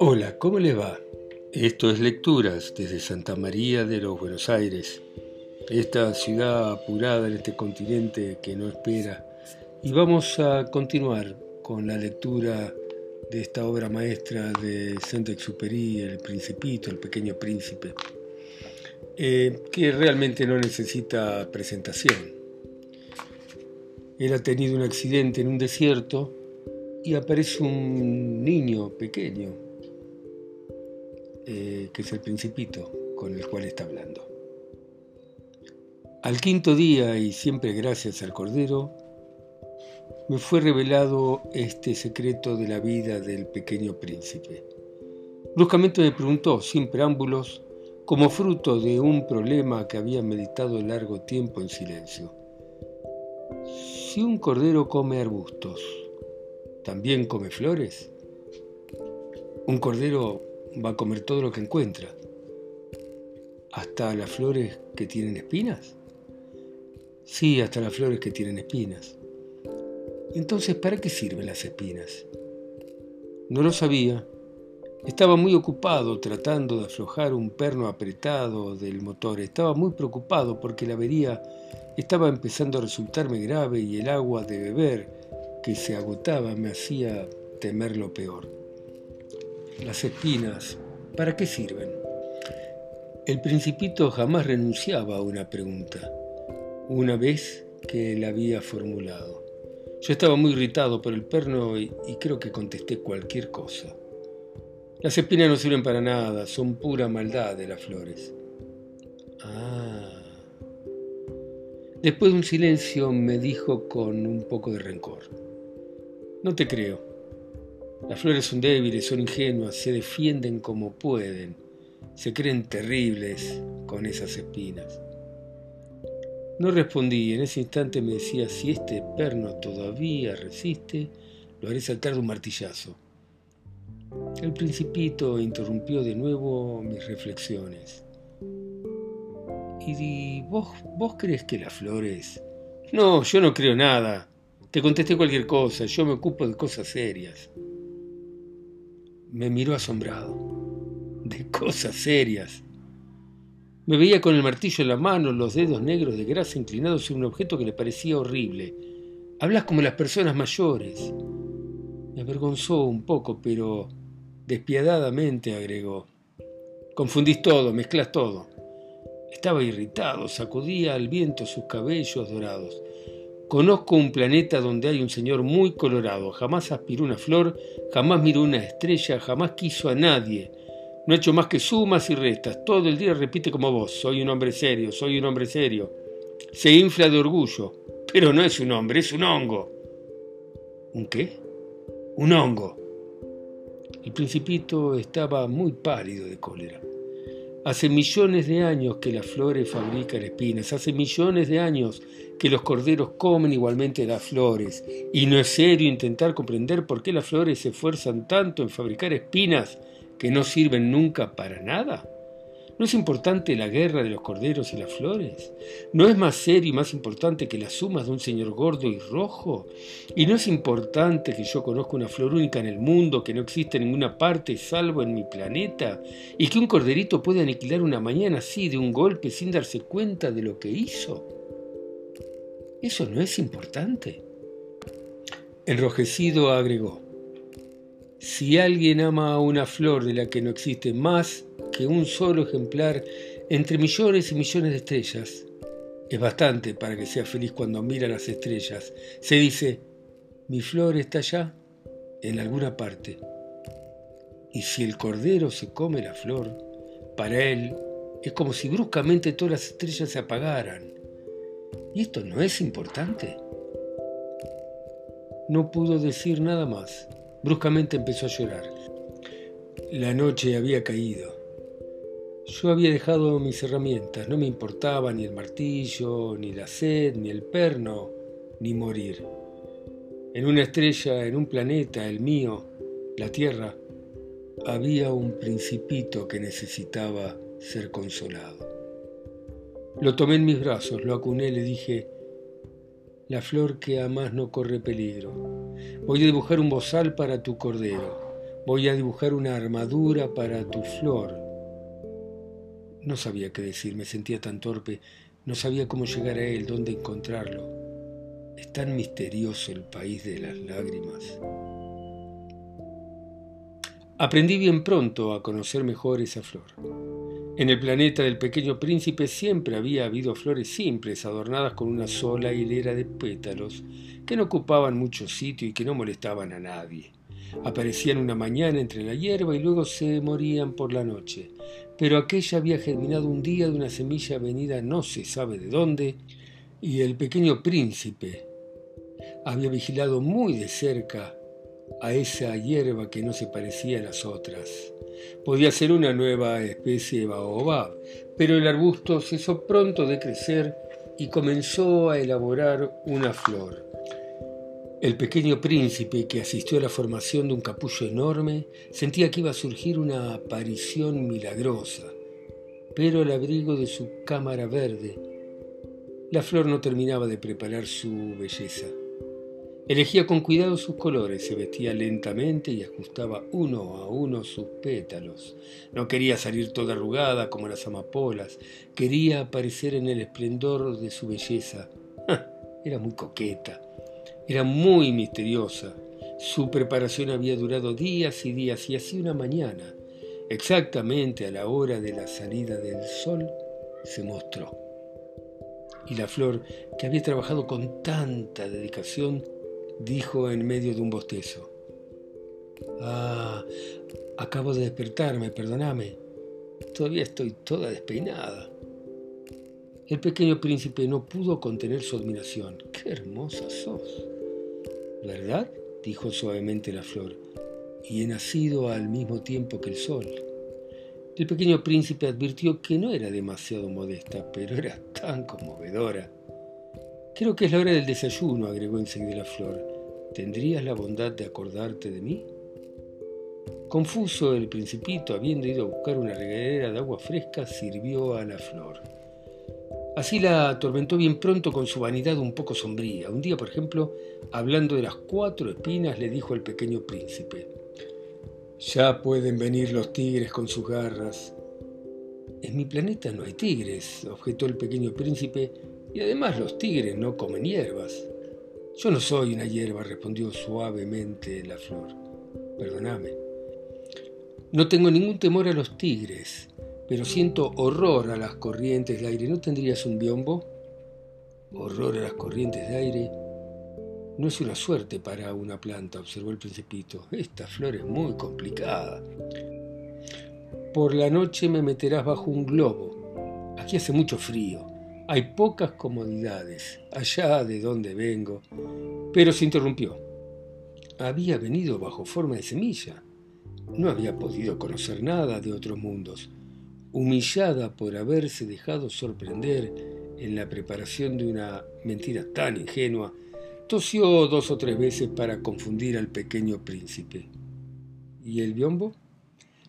Hola, ¿cómo le va? Esto es Lecturas desde Santa María de los Buenos Aires, esta ciudad apurada en este continente que no espera. Y vamos a continuar con la lectura de esta obra maestra de Saint-Exupéry, El Principito, El Pequeño Príncipe, eh, que realmente no necesita presentación. Él ha tenido un accidente en un desierto y aparece un niño pequeño, eh, que es el principito con el cual está hablando. Al quinto día, y siempre gracias al Cordero, me fue revelado este secreto de la vida del pequeño príncipe. Bruscamente me preguntó, sin preámbulos, como fruto de un problema que había meditado largo tiempo en silencio. Si un cordero come arbustos, ¿también come flores? Un cordero va a comer todo lo que encuentra, hasta las flores que tienen espinas. Sí, hasta las flores que tienen espinas. Entonces, ¿para qué sirven las espinas? No lo sabía. Estaba muy ocupado tratando de aflojar un perno apretado del motor. Estaba muy preocupado porque la avería estaba empezando a resultarme grave y el agua de beber que se agotaba me hacía temer lo peor. Las espinas, ¿para qué sirven? El principito jamás renunciaba a una pregunta, una vez que la había formulado. Yo estaba muy irritado por el perno y, creo que contesté cualquier cosa. Las espinas no sirven para nada, son pura maldad de las flores. Ah. Después de un silencio me dijo con un poco de rencor. No te creo. Las flores son débiles, son ingenuas, se defienden como pueden, se creen terribles con esas espinas. No respondí, en ese instante me decía, si este perno todavía resiste, lo haré saltar de un martillazo. El principito interrumpió de nuevo mis reflexiones. ¿Y vos, vos crees que las flores? No, yo no creo nada. Te contesté cualquier cosa, yo me ocupo de cosas serias. Me miró asombrado. De cosas serias. Me veía con el martillo en la mano, los dedos negros de grasa inclinados sobre un objeto que le parecía horrible. Hablas como las personas mayores. Me avergonzó un poco, pero despiadadamente agregó. Confundís todo, mezclas todo. Estaba irritado, sacudía al viento sus cabellos dorados. Conozco un planeta donde hay un señor muy colorado, jamás aspiró una flor, jamás miró una estrella, jamás quiso a nadie. No ha hecho más que sumas y restas, todo el día repite como vos, soy un hombre serio, soy un hombre serio. Se infla de orgullo, pero no es un hombre, es un hongo. ¿Un qué? Un hongo. El principito estaba muy pálido de cólera. Hace millones de años que las flores fabrican espinas, hace millones de años que los corderos comen igualmente las flores, y no es serio intentar comprender por qué las flores se esfuerzan tanto en fabricar espinas que no sirven nunca para nada. ¿No es importante la guerra de los corderos y las flores? ¿No es más serio y más importante que las sumas de un señor gordo y rojo? ¿Y no es importante que yo conozca una flor única en el mundo que no existe en ninguna parte salvo en mi planeta? ¿Y que un corderito puede aniquilar una mañana así de un golpe sin darse cuenta de lo que hizo? ¿Eso no es importante? Enrojecido agregó, si alguien ama a una flor de la que no existe más que un solo ejemplar entre millones y millones de estrellas. Es bastante para que sea feliz cuando mira las estrellas. Se dice, mi flor está allá, en alguna parte. Y si el cordero se come la flor, para él es como si bruscamente todas las estrellas se apagaran. ¿Y esto no es importante? No pudo decir nada más. Bruscamente empezó a llorar. La noche había caído. Yo había dejado mis herramientas, no me importaba ni el martillo, ni la sed, ni el perno, ni morir. En una estrella, en un planeta, el mío, la Tierra, había un principito que necesitaba ser consolado. Lo tomé en mis brazos, lo acuné, le dije, la flor que amas no corre peligro. Voy a dibujar un bozal para tu cordero Voy a dibujar una armadura para tu flor. No sabía qué decir, me sentía tan torpe, no sabía cómo llegar a él, dónde encontrarlo. Es tan misterioso el país de las lágrimas. Aprendí bien pronto a conocer mejor esa flor. En el planeta del pequeño príncipe siempre había habido flores simples, adornadas con una sola hilera de pétalos, que no ocupaban mucho sitio y que no molestaban a nadie. Aparecían una mañana entre la hierba y luego se morían por la noche. Pero aquella había germinado un día de una semilla venida no se sabe de dónde, y el pequeño príncipe había vigilado muy de cerca a esa hierba que no se parecía a las otras. Podía ser una nueva especie de baobab, pero el arbusto cesó pronto de crecer y comenzó a elaborar una flor. El pequeño príncipe, que asistió a la formación de un capullo enorme, sentía que iba a surgir una aparición milagrosa, pero al abrigo de su cámara verde, la flor no terminaba de preparar su belleza. Elegía con cuidado sus colores, se vestía lentamente y ajustaba uno a uno sus pétalos. No quería salir toda arrugada como las amapolas, quería aparecer en el esplendor de su belleza. Era muy coqueta era muy misteriosa. Su preparación había durado días y días y así una mañana, exactamente a la hora de la salida del sol, se mostró. Y la flor, que había trabajado con tanta dedicación, dijo en medio de un bostezo, Ah, acabo de despertarme, perdóname. Todavía estoy toda despeinada. El pequeño príncipe no pudo contener su admiración. ¡Qué hermosa sos! ¿Verdad? dijo suavemente la flor, y he nacido al mismo tiempo que el sol. El pequeño príncipe advirtió que no era demasiado modesta, pero era tan conmovedora. Creo que es la hora del desayuno, agregó enseguida la flor. ¿Tendrías la bondad de acordarte de mí? Confuso, el principito, habiendo ido a buscar una regadera de agua fresca, sirvió a la flor. Así la atormentó bien pronto con su vanidad un poco sombría. Un día, por ejemplo, hablando de las cuatro espinas, le dijo al pequeño príncipe, Ya pueden venir los tigres con sus garras. En mi planeta no hay tigres, objetó el pequeño príncipe, y además los tigres no comen hierbas. Yo no soy una hierba, respondió suavemente la flor. Perdóname. No tengo ningún temor a los tigres, pero siento horror a las corrientes de aire. ¿No tendrías un biombo? Horror a las corrientes de aire. No es una suerte para una planta, observó el principito. Esta flor es muy complicada. Por la noche me meterás bajo un globo. Aquí hace mucho frío. Hay pocas comodidades, allá de donde vengo. Pero se interrumpió. Había venido bajo forma de semilla. No había podido conocer nada de otros mundos humillada por haberse dejado sorprender en la preparación de una mentira tan ingenua, tosió dos o tres veces para confundir al pequeño príncipe. ¿Y el biombo?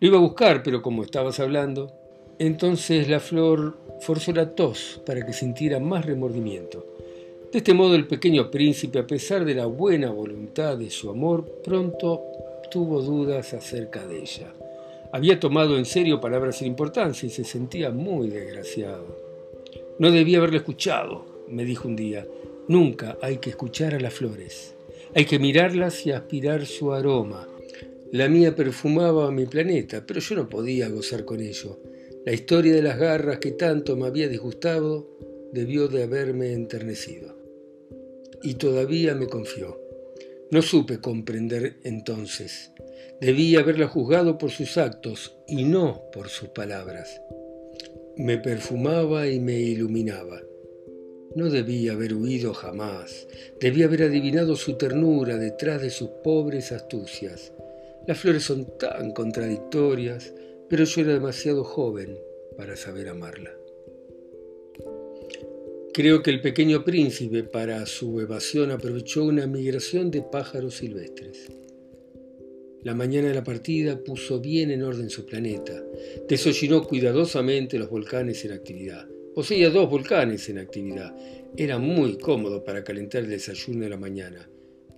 Lo iba a buscar, pero como estabas hablando, entonces la flor forzó la tos para que sintiera más remordimiento. De este modo el pequeño príncipe, a pesar de la buena voluntad de su amor, pronto tuvo dudas acerca de ella. Había tomado en serio palabras sin importancia y se sentía muy desgraciado. No debía haberlo escuchado, me dijo un día. Nunca hay que escuchar a las flores. Hay que mirarlas y aspirar su aroma. La mía perfumaba mi planeta, pero yo no podía gozar con ello. La historia de las garras que tanto me había disgustado debió de haberme enternecido. Y todavía me confió. No supe comprender entonces. Debía haberla juzgado por sus actos y no por sus palabras. Me perfumaba y me iluminaba. No debía haber huido jamás. Debía haber adivinado su ternura detrás de sus pobres astucias. Las flores son tan contradictorias, pero yo era demasiado joven para saber amarla. Creo que el pequeño príncipe para su evasión aprovechó una migración de pájaros silvestres. La mañana de la partida puso bien en orden su planeta. Desollinó cuidadosamente los volcanes en actividad. Poseía dos volcanes en actividad. Era muy cómodo para calentar el desayuno de la mañana.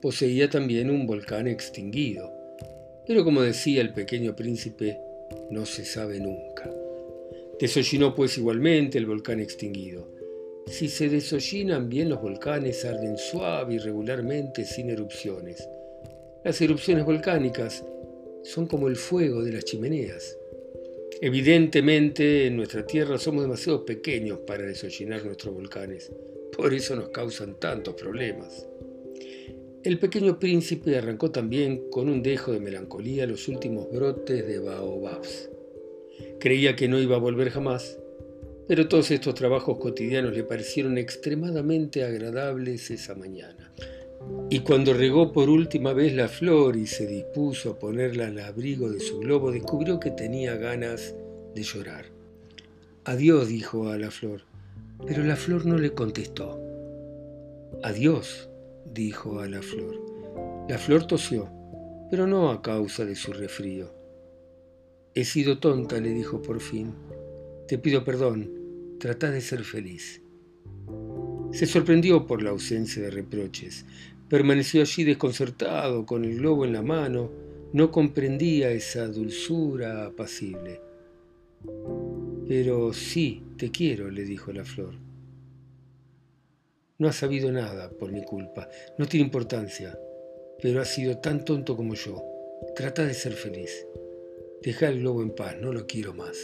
Poseía también un volcán extinguido. Pero como decía el pequeño príncipe, no se sabe nunca. Desollinó pues igualmente el volcán extinguido. Si se desollinan bien los volcanes, arden suave y regularmente sin erupciones. Las erupciones volcánicas son como el fuego de las chimeneas. Evidentemente en nuestra Tierra somos demasiado pequeños para desollinar nuestros volcanes. Por eso nos causan tantos problemas. El pequeño príncipe arrancó también con un dejo de melancolía los últimos brotes de baobabs. Creía que no iba a volver jamás, pero todos estos trabajos cotidianos le parecieron extremadamente agradables esa mañana. Y cuando regó por última vez la flor y se dispuso a ponerla al abrigo de su globo, descubrió que tenía ganas de llorar. Adiós, dijo a la flor, pero la flor no le contestó. Adiós, dijo a la flor. La flor tosió, pero no a causa de su resfrío. He sido tonta, le dijo por fin. Te pido perdón, trata de ser feliz. Se sorprendió por la ausencia de reproches. Permaneció allí desconcertado, con el globo en la mano. No comprendía esa dulzura apacible. Pero sí, te quiero, le dijo la flor. No has sabido nada por mi culpa, no tiene importancia, pero has sido tan tonto como yo. Trata de ser feliz. Deja el globo en paz, no lo quiero más.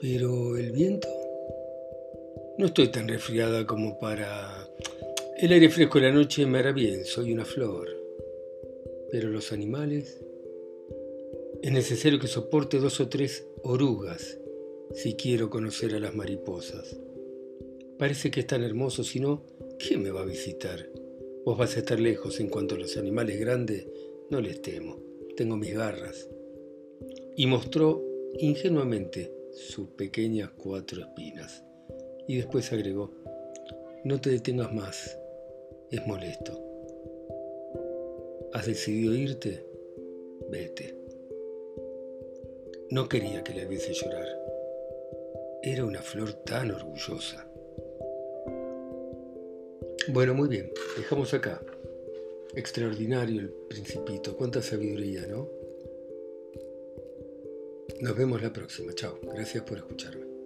Pero el viento... No estoy tan resfriada como para... El aire fresco de la noche me hará bien, soy una flor. Pero los animales... Es necesario que soporte dos o tres orugas si quiero conocer a las mariposas. Parece que es tan hermoso, si no, ¿quién me va a visitar? Vos vas a estar lejos en cuanto a los animales grandes, no les temo, tengo mis garras. Y mostró ingenuamente sus pequeñas cuatro espinas. Y después agregó, no te detengas más, es molesto. ¿Has decidido irte? Vete. No quería que le viese llorar. Era una flor tan orgullosa. Bueno, muy bien, dejamos acá. Extraordinario el principito, cuánta sabiduría, ¿no? Nos vemos la próxima, chao, gracias por escucharme.